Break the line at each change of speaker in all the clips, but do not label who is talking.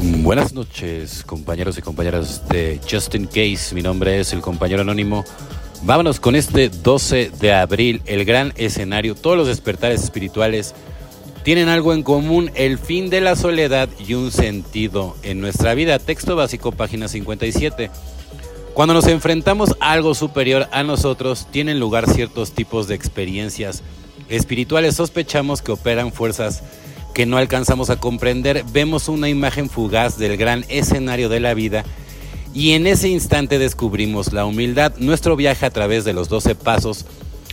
Buenas noches, compañeros y compañeras de Justin Case. Mi nombre es el compañero anónimo. Vámonos con este 12 de abril, el gran escenario. Todos los despertares espirituales tienen algo en común, el fin de la soledad y un sentido en nuestra vida. Texto básico, página 57. Cuando nos enfrentamos a algo superior a nosotros, tienen lugar ciertos tipos de experiencias espirituales. Sospechamos que operan fuerzas que no alcanzamos a comprender, vemos una imagen fugaz del gran escenario de la vida y en ese instante descubrimos la humildad. Nuestro viaje a través de los 12 pasos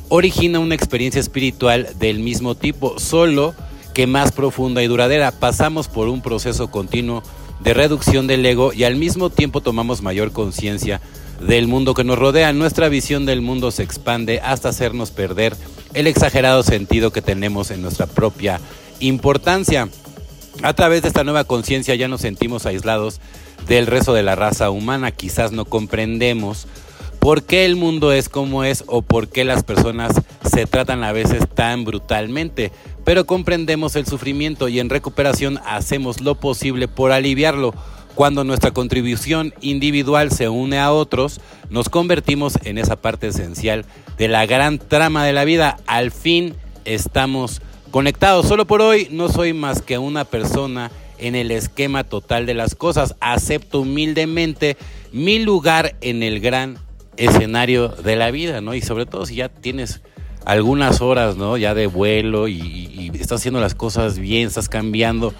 origina una experiencia espiritual del mismo tipo, solo que más profunda y duradera. Pasamos por un proceso continuo de reducción del ego y al mismo tiempo tomamos mayor conciencia del mundo que nos rodea. Nuestra visión del mundo se expande hasta hacernos perder el exagerado sentido que tenemos en nuestra propia importancia. A través de esta nueva conciencia ya nos sentimos aislados del resto de la raza humana. Quizás no comprendemos por qué el mundo es como es o por qué las personas se tratan a veces tan brutalmente. Pero comprendemos el sufrimiento y en recuperación hacemos lo posible por aliviarlo. Cuando nuestra contribución individual se une a otros, nos convertimos en esa parte esencial de la gran trama de la vida. Al fin estamos Conectado solo por hoy, no soy más que una persona en el esquema total de las cosas. Acepto humildemente mi lugar en el gran escenario de la vida, ¿no? Y sobre todo si ya tienes algunas horas, ¿no? Ya de vuelo y, estás haciendo las cosas bien, estás cambiando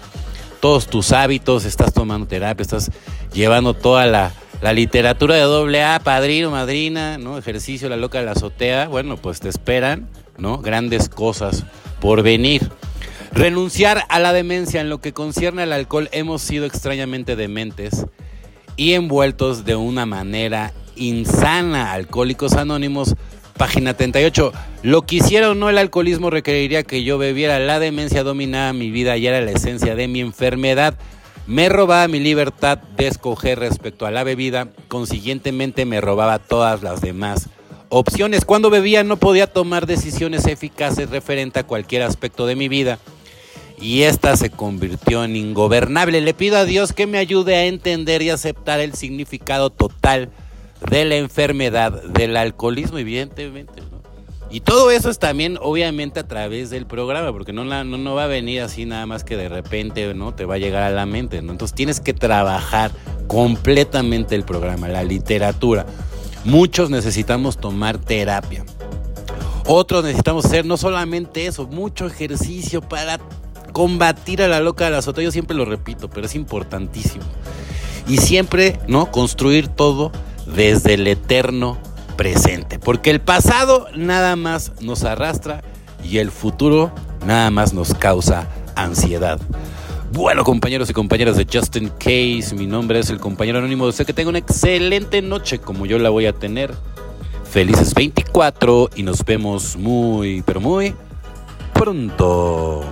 todos tus hábitos, estás tomando terapia, estás llevando toda la, la literatura de doble A, padrino, madrina, ¿no? Ejercicio, la loca de la azotea, bueno, pues te esperan, ¿no? Grandes cosas por venir. Renunciar a la demencia en lo que concierne al alcohol hemos sido extrañamente dementes y envueltos de una manera insana. Alcohólicos Anónimos, página 38. Lo quisiera o no el alcoholismo requeriría que yo bebiera. La demencia dominaba mi vida y era la esencia de mi enfermedad. Me robaba mi libertad de escoger respecto a la bebida, consiguientemente me robaba todas las demás opciones. Cuando bebía no podía tomar decisiones eficaces referente a cualquier aspecto de mi vida y esta se convirtió en ingobernable. Le pido a Dios que me ayude a entender y aceptar el significado total de la enfermedad del alcoholismo, evidentemente. Y todo eso es también, obviamente, a través del programa, porque no, no, no, va a venir así nada más que de repente no te va a llegar a la mente. ¿no? Entonces tienes que trabajar completamente el programa, la literatura. Muchos necesitamos tomar terapia. Otros necesitamos hacer no solamente eso, mucho ejercicio para combatir a la loca de la azotea. Yo siempre lo repito, pero es importantísimo. Y siempre, ¿no? Construir todo desde el eterno presente. Porque el pasado nada más nos arrastra y el futuro nada más nos causa ansiedad. Bueno, compañeros y compañeras de Justin Case, mi nombre es el compañero anónimo. Sé que tengo una excelente noche como yo la voy a tener. Felices 24 y nos vemos muy, pero muy pronto.